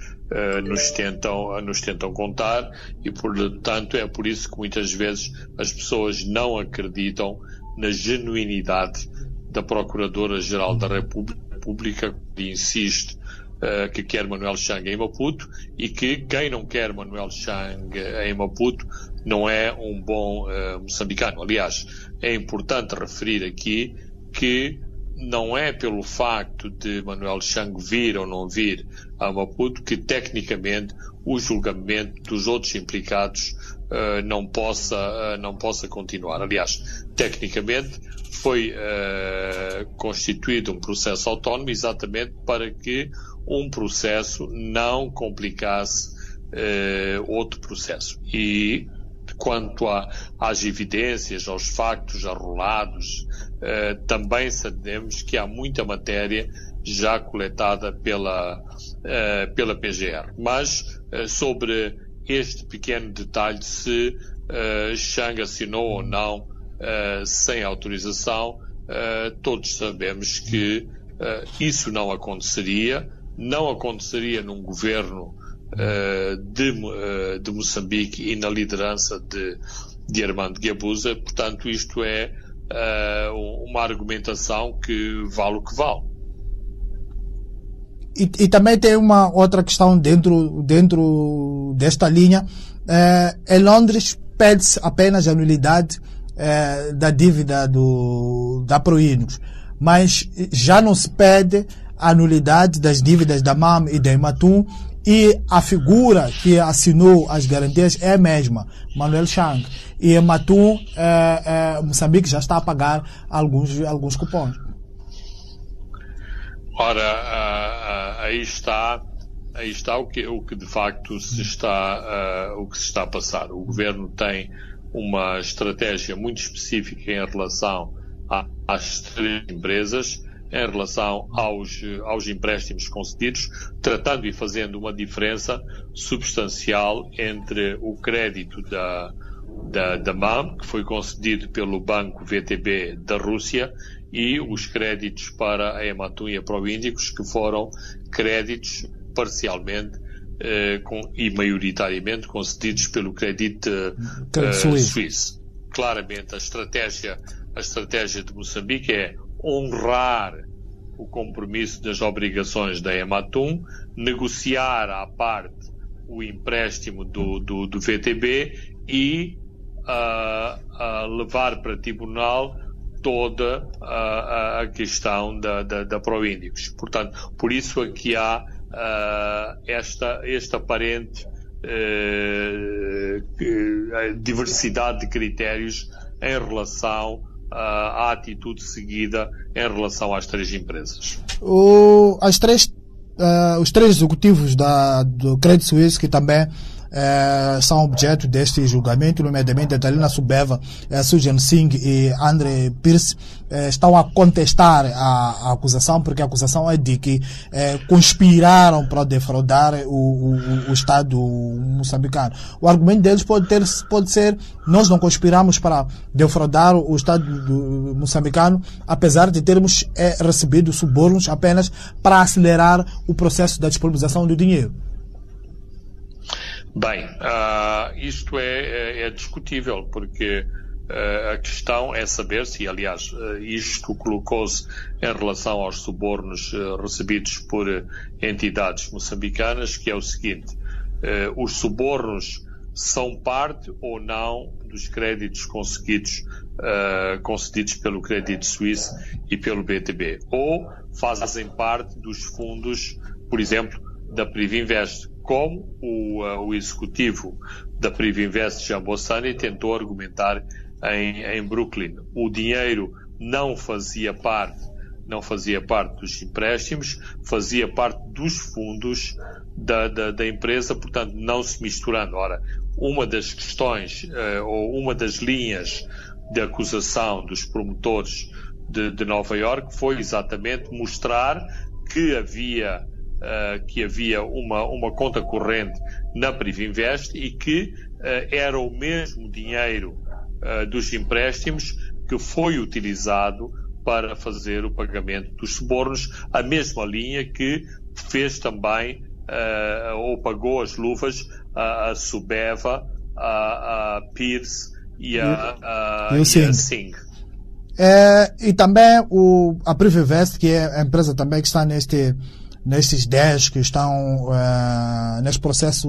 nos, tentam, nos tentam contar, e portanto é por isso que muitas vezes as pessoas não acreditam na genuinidade da Procuradora-Geral da República, que insiste uh, que quer Manuel Chang em Maputo e que quem não quer Manuel Chang em Maputo não é um bom uh, moçambicano. Aliás, é importante referir aqui que não é pelo facto de Manuel Chang vir ou não vir a Maputo que tecnicamente o julgamento dos outros implicados uh, não possa uh, não possa continuar. Aliás, tecnicamente foi uh, constituído um processo autónomo exatamente para que um processo não complicasse outro processo. E quanto a, às evidências, aos factos arrolados, uh, também sabemos que há muita matéria já coletada pela, uh, pela PGR. Mas sobre este pequeno detalhe, se uh, Chang assinou ou não sem autorização, todos sabemos que isso não aconteceria não aconteceria num governo de, uh, de, Moçambique e na liderança de, de Armando Guebuza. Portanto, isto é uh, uma argumentação que vale o que vale. E, e, também tem uma outra questão dentro, dentro desta linha. em Londres pede-se apenas a nulidade da dívida do, da Proínos, mas já não se pede a nulidade das dívidas da MAM e da Ematum e a figura que assinou as garantias é a mesma, Manuel Chang. E Ematum, é, é, Moçambique já está a pagar alguns, alguns cupons. Ora, aí está aí está o que, o que de facto se está, o que se está a passar. O governo tem uma estratégia muito específica em relação às três empresas em relação aos, aos empréstimos concedidos, tratando e fazendo uma diferença substancial entre o crédito da, da, da MAM, que foi concedido pelo Banco VTB da Rússia, e os créditos para a Ematum e a Proíndicos, que foram créditos parcialmente eh, com, e maioritariamente concedidos pelo crédito eh, suíço. Claramente, a estratégia, a estratégia de Moçambique é honrar o compromisso das obrigações da Ematum, negociar à parte o empréstimo do, do, do VTB e uh, uh, levar para tribunal toda a, a questão da, da, da Proíndicos. Portanto, por isso aqui há uh, esta, esta aparente diversidade de critérios em relação à atitude seguida em relação às três empresas? O, as três, uh, os três executivos da, do Credit Suisse que também eh, são objeto deste julgamento, nomeadamente a Talina Subeva, eh, Sujan Singh e André Pierce, eh, estão a contestar a, a, acusação, porque a acusação é de que conspiraram para defraudar o, o, o, Estado moçambicano. O argumento deles pode, ter, pode ser nós não conspiramos para defraudar o Estado moçambicano, apesar de termos recebido subornos apenas para acelerar o processo da disponibilização do dinheiro. Bem, uh, isto é, é, é, discutível, porque uh, a questão é saber se, aliás, uh, isto colocou-se em relação aos subornos recebidos por entidades moçambicanas, que é o seguinte: os subornos são parte ou não dos créditos conseguidos, concedidos pelo Crédito Suíço e pelo BTB, ou fazem parte dos fundos, por exemplo, da Privinvest, como o, uh, o executivo da Privinvest, Jean Bossani, tentou argumentar em, em Brooklyn. O dinheiro não fazia parte, não fazia parte dos empréstimos, fazia parte dos fundos da, da, da, empresa, portanto, não se misturando. Ora, uma das questões ou uma das linhas de acusação dos promotores de, de Nova York foi exatamente mostrar que havia uh, que havia uma, uma conta corrente na Privinvest e que uh, era o mesmo dinheiro uh, dos empréstimos que foi utilizado para fazer o pagamento dos subornos, a mesma linha que fez também ou pagou as luvas a, Subeva, a, a Pierce e a, a, e a Singh. É, e também o, a Privivest, que é a empresa também que está neste, nestes 10 que estão uh, neste processo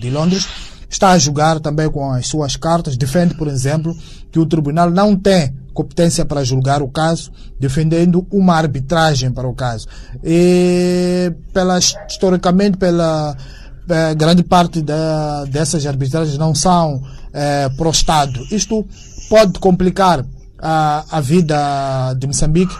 de Londres, está a julgar também com as suas cartas, defende, por exemplo, que o tribunal não tem competência para julgar o caso, defendendo uma arbitragem para o caso. E pela, historicamente, pela, pela grande parte da, dessas arbitragens não são eh, pro Estado. Isto pode complicar a, a vida de Moçambique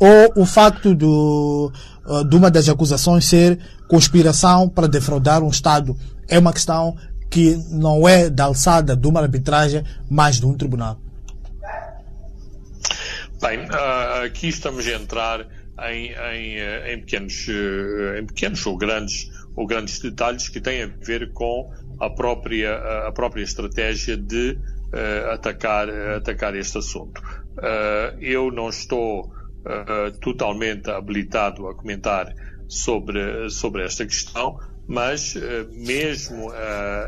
ou o facto do, uh, de uma das acusações ser conspiração para defraudar um Estado é uma questão que não é da alçada de uma arbitragem, mas de um tribunal. Bem, uh, aqui estamos a entrar em, em, uh, em, pequenos, uh, em pequenos ou grandes, ou grandes detalhes que têm a ver com a própria, a própria estratégia de uh, atacar, atacar este assunto. Uh, eu não estou uh, totalmente habilitado a comentar sobre, sobre esta questão, mas mesmo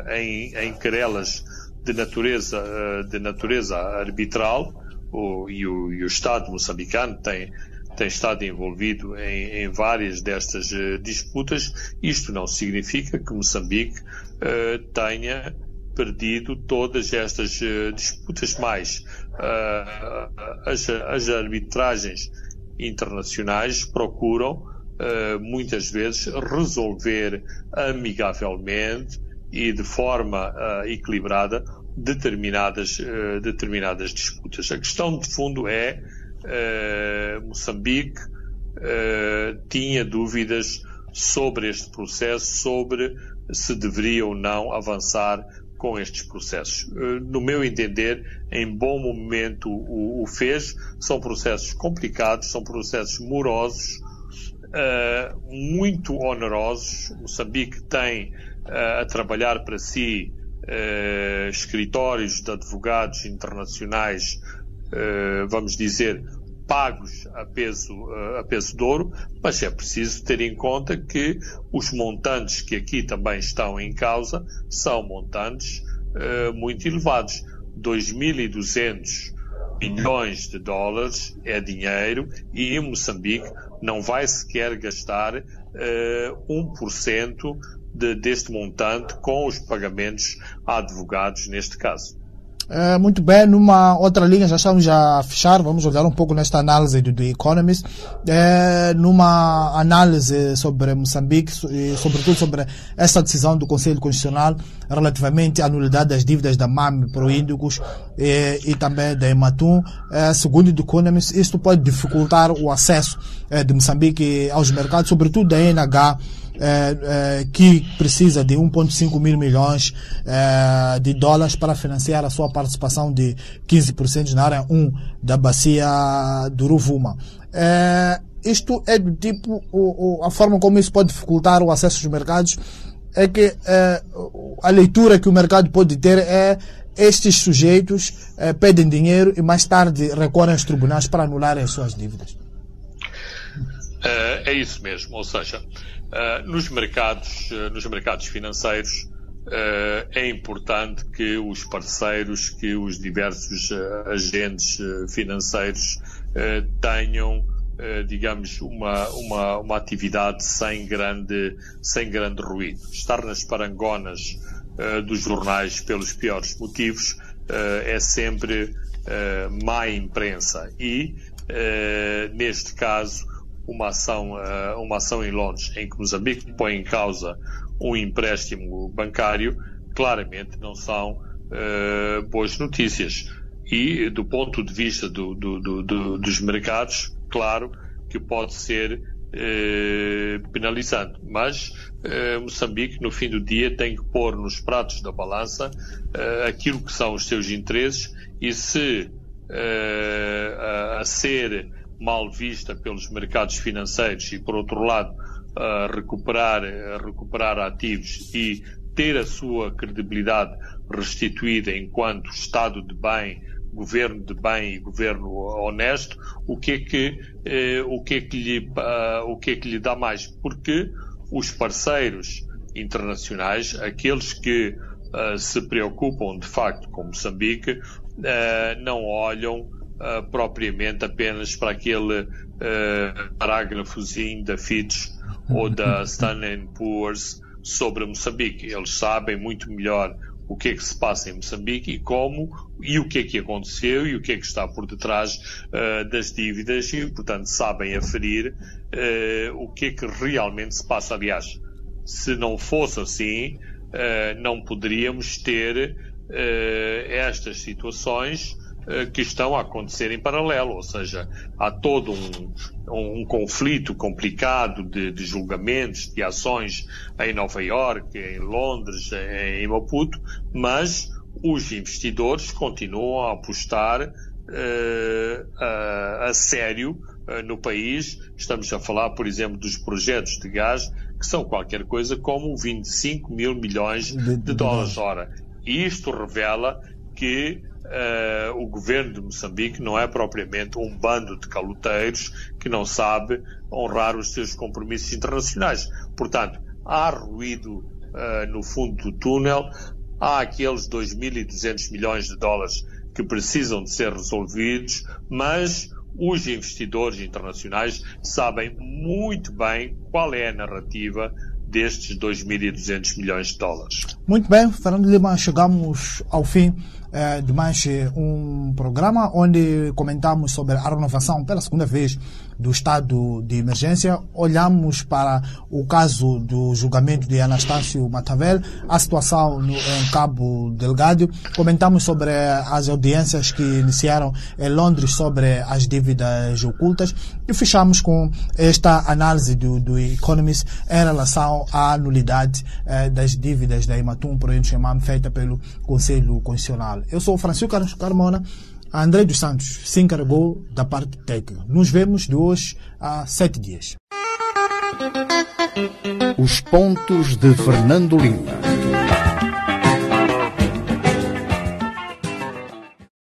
em, em querelas de natureza, de natureza arbitral, o, e, o, e o Estado moçambicano tem, tem estado envolvido em, em várias destas disputas. Isto não significa que Moçambique tenha perdido todas estas disputas mais. Uh, as, as, arbitragens internacionais procuram uh, muitas vezes resolver amigavelmente e de forma equilibrada determinadas, determinadas disputas. A questão de fundo é Moçambique tinha dúvidas sobre este processo, sobre se deveria ou não avançar com estes processos. Eh, no meu entender, em bom momento o, o fez. São processos complicados, são processos morosos, uh, muito onerosos. Moçambique tem uh, a trabalhar para si uh, escritórios de advogados internacionais, vamos dizer, pagos a peso, a peso de ouro, mas é preciso ter em conta que os montantes que aqui também estão em causa são montantes uh, muito elevados. 2.200 milhões de dólares é dinheiro e em Moçambique não vai sequer gastar uh, eh, 1% de, deste montante com os pagamentos a advogados neste caso. É, muito bem, numa outra linha, já estamos a fechar, vamos olhar um pouco nesta análise do The Economist, é, numa análise sobre Moçambique, e sobretudo sobre esta decisão do Conselho Constitucional relativamente à nulidade das dívidas da MAM Proíndicos e, e também da Ematum. É, segundo o The Economist, isto pode dificultar o acesso de Moçambique aos mercados, sobretudo da NH, que precisa de 1,5 mil milhões é, de dólares para financiar a sua participação de 15% na área 1 da bacia do Ruvuma. É, isto é do tipo, o, o, a forma como isso pode dificultar o acesso aos mercados é que é, a leitura que o mercado pode ter é estes sujeitos é, pedem dinheiro e mais tarde recorrem aos tribunais para anularem as suas dívidas. É, é isso mesmo, ou seja, Uh, nos, mercados, uh, nos mercados financeiros uh, é importante que os parceiros, que os diversos agentes financeiros tenham, digamos, uma, uma, uma atividade sem grande, sem grande ruído. Estar nas parangonas dos jornais pelos piores motivos é sempre má imprensa e, neste caso, uma ação, uh, uma ação em Londres em que Moçambique põe em causa um empréstimo bancário, claramente não são uh, boas notícias. E, do ponto de vista do, do, do, dos mercados, claro que pode ser eh, penalizando. Mas eh, Moçambique, no fim do dia, tem que pôr nos pratos da balança eh, aquilo que são os seus interesses e se eh, a, a, ser mal vista pelos mercados financeiros e, por outro lado, recuperar, recuperar ativos e ter a sua credibilidade restituída enquanto Estado de bem, governo de bem e governo honesto, o que é que, eh, o que, é que, lhe, uh, o que é que lhe dá mais? Porque os parceiros internacionais, aqueles que uh, se preocupam de facto com Moçambique, uh, não olham propriamente apenas para aquele parágrafozinho da Fitch ou da Standard Poor's sobre Moçambique. Eles sabem muito melhor o que é que se passa em Moçambique e como e o que é que aconteceu e o que é que está por detrás uh, das dívidas e, portanto, sabem aferir uh, o que é que realmente se passa. Aliás, se não fosse assim, uh, não poderíamos ter estas situações que estão a acontecer em paralelo, ou seja, há todo um, um conflito complicado de, de, julgamentos, de ações em Nova Iorque, em Londres, em Maputo, mas os investidores continuam a apostar uh, a, a, sério uh, no país. Estamos a falar, por exemplo, dos projetos de gás que são qualquer coisa como 25 mil milhões de, de dólares. Ora, isto revela que uh, o governo de Moçambique não é propriamente um bando de caloteiros que não sabe honrar os seus compromissos internacionais. Portanto, há ruído uh, no fundo do túnel, há aqueles 2.200 milhões de dólares que precisam de ser resolvidos, mas os investidores internacionais sabem muito bem qual é a narrativa destes 2.200 milhões de dólares. Muito bem, Fernando Lima, chegamos ao fim eh, de mais um programa onde comentamos sobre a renovação pela segunda vez do estado de emergência. Olhamos para o caso do julgamento de Anastácio Matavel, a situação no, em Cabo Delgado. Comentamos sobre as audiências que iniciaram em Londres sobre as dívidas ocultas e fechamos com esta análise do, do Economist em relação à nulidade eh, das dívidas da Imatum por Enxemam feita pelo Conselho Constitucional. Eu sou Francisco Carmona. André dos Santos se encarregou da parte técnica. Nos vemos de hoje a sete dias. Os pontos de Fernando Lima.